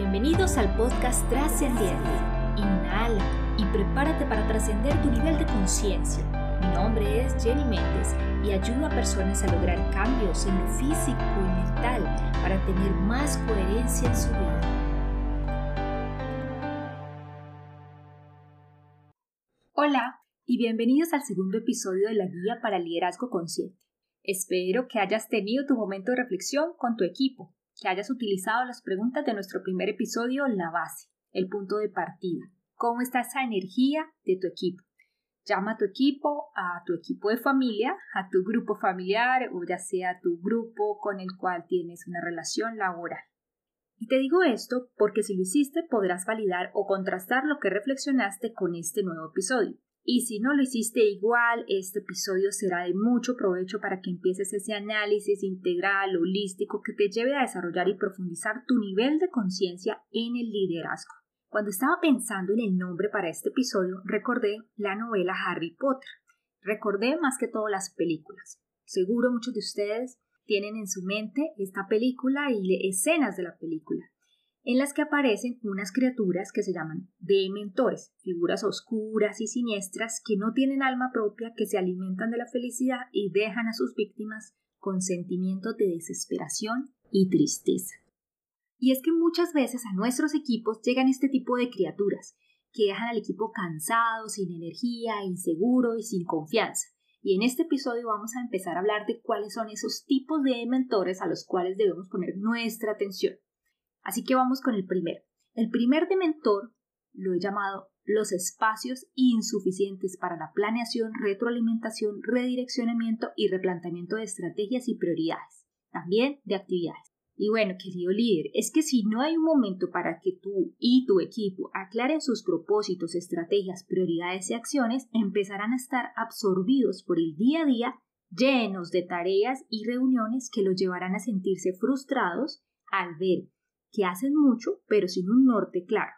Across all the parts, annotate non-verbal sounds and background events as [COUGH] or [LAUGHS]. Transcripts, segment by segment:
Bienvenidos al podcast Trascendiente. Inhala y prepárate para trascender tu nivel de conciencia. Mi nombre es Jenny Méndez y ayudo a personas a lograr cambios en lo físico y mental para tener más coherencia en su vida. Hola y bienvenidos al segundo episodio de la Guía para Liderazgo Consciente. Espero que hayas tenido tu momento de reflexión con tu equipo que hayas utilizado las preguntas de nuestro primer episodio, la base, el punto de partida. ¿Cómo está esa energía de tu equipo? Llama a tu equipo, a tu equipo de familia, a tu grupo familiar o ya sea tu grupo con el cual tienes una relación laboral. Y te digo esto porque si lo hiciste podrás validar o contrastar lo que reflexionaste con este nuevo episodio. Y si no lo hiciste igual, este episodio será de mucho provecho para que empieces ese análisis integral, holístico, que te lleve a desarrollar y profundizar tu nivel de conciencia en el liderazgo. Cuando estaba pensando en el nombre para este episodio, recordé la novela Harry Potter. Recordé más que todo las películas. Seguro muchos de ustedes tienen en su mente esta película y escenas de la película en las que aparecen unas criaturas que se llaman dementores, figuras oscuras y siniestras que no tienen alma propia, que se alimentan de la felicidad y dejan a sus víctimas con sentimientos de desesperación y tristeza. Y es que muchas veces a nuestros equipos llegan este tipo de criaturas, que dejan al equipo cansado, sin energía, inseguro y sin confianza. Y en este episodio vamos a empezar a hablar de cuáles son esos tipos de mentores a los cuales debemos poner nuestra atención. Así que vamos con el primero. El primer de mentor lo he llamado los espacios insuficientes para la planeación, retroalimentación, redireccionamiento y replanteamiento de estrategias y prioridades, también de actividades. Y bueno, querido líder, es que si no hay un momento para que tú y tu equipo aclaren sus propósitos, estrategias, prioridades y acciones, empezarán a estar absorbidos por el día a día, llenos de tareas y reuniones que los llevarán a sentirse frustrados al ver que hacen mucho pero sin un norte claro.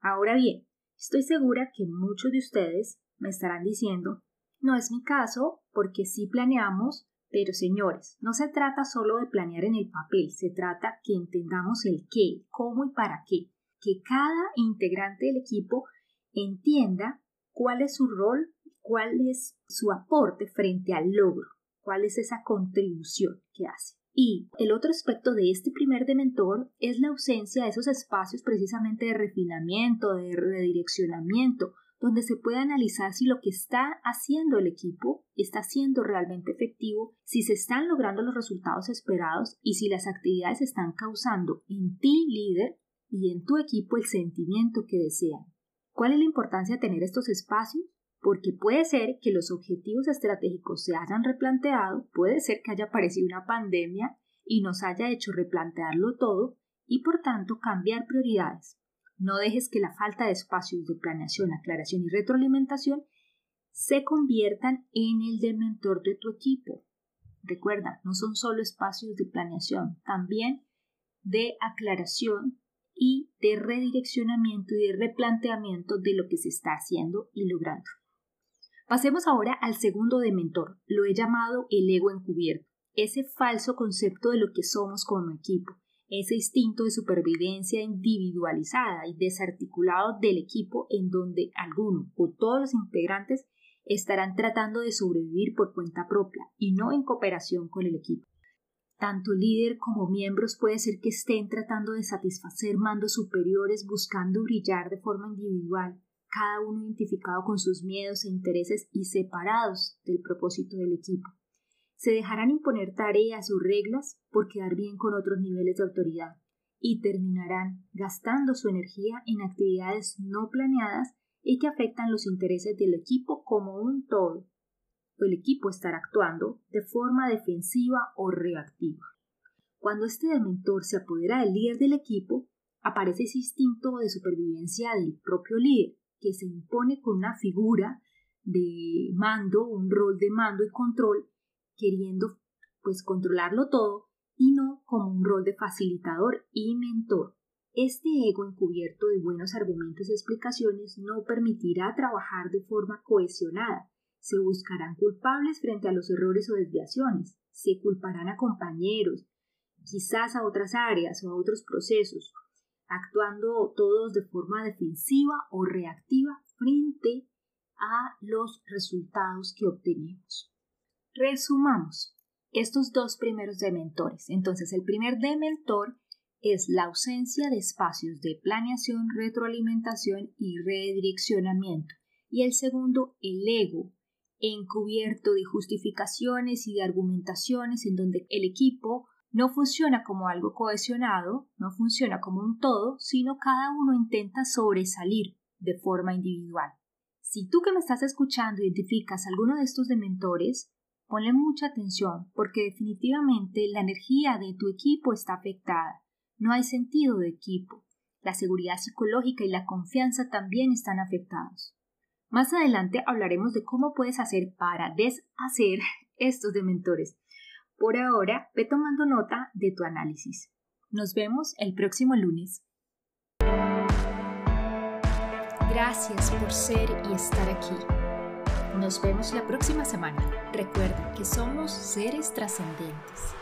Ahora bien, estoy segura que muchos de ustedes me estarán diciendo, no es mi caso porque sí planeamos, pero señores, no se trata solo de planear en el papel, se trata que entendamos el qué, cómo y para qué, que cada integrante del equipo entienda cuál es su rol, cuál es su aporte frente al logro, cuál es esa contribución que hace. Y el otro aspecto de este primer dementor es la ausencia de esos espacios precisamente de refinamiento, de redireccionamiento, donde se puede analizar si lo que está haciendo el equipo está siendo realmente efectivo, si se están logrando los resultados esperados y si las actividades están causando en ti, líder, y en tu equipo el sentimiento que desean. ¿Cuál es la importancia de tener estos espacios? Porque puede ser que los objetivos estratégicos se hayan replanteado, puede ser que haya aparecido una pandemia y nos haya hecho replantearlo todo y por tanto cambiar prioridades. No dejes que la falta de espacios de planeación, aclaración y retroalimentación se conviertan en el del mentor de tu equipo. Recuerda, no son solo espacios de planeación, también de aclaración y de redireccionamiento y de replanteamiento de lo que se está haciendo y logrando. Pasemos ahora al segundo de mentor. Lo he llamado el ego encubierto, ese falso concepto de lo que somos como equipo, ese instinto de supervivencia individualizada y desarticulado del equipo en donde alguno o todos los integrantes estarán tratando de sobrevivir por cuenta propia y no en cooperación con el equipo. Tanto líder como miembros puede ser que estén tratando de satisfacer mandos superiores buscando brillar de forma individual, cada uno identificado con sus miedos e intereses y separados del propósito del equipo. Se dejarán imponer tareas o reglas por quedar bien con otros niveles de autoridad y terminarán gastando su energía en actividades no planeadas y que afectan los intereses del equipo como un todo. El equipo estará actuando de forma defensiva o reactiva. Cuando este dementor se apodera del líder del equipo, aparece ese instinto de supervivencia del propio líder, que se impone con una figura de mando, un rol de mando y control, queriendo pues controlarlo todo y no como un rol de facilitador y mentor. Este ego encubierto de buenos argumentos y explicaciones no permitirá trabajar de forma cohesionada. Se buscarán culpables frente a los errores o desviaciones, se culparán a compañeros, quizás a otras áreas o a otros procesos, actuando todos de forma defensiva o reactiva frente a los resultados que obtenemos. Resumamos estos dos primeros dementores. Entonces, el primer dementor es la ausencia de espacios de planeación, retroalimentación y redireccionamiento. Y el segundo, el ego, encubierto de justificaciones y de argumentaciones en donde el equipo no funciona como algo cohesionado, no funciona como un todo, sino cada uno intenta sobresalir de forma individual. Si tú que me estás escuchando identificas alguno de estos dementores, ponle mucha atención porque definitivamente la energía de tu equipo está afectada. No hay sentido de equipo. La seguridad psicológica y la confianza también están afectados. Más adelante hablaremos de cómo puedes hacer para deshacer [LAUGHS] estos dementores. Por ahora, ve tomando nota de tu análisis. Nos vemos el próximo lunes. Gracias por ser y estar aquí. Nos vemos la próxima semana. Recuerda que somos seres trascendentes.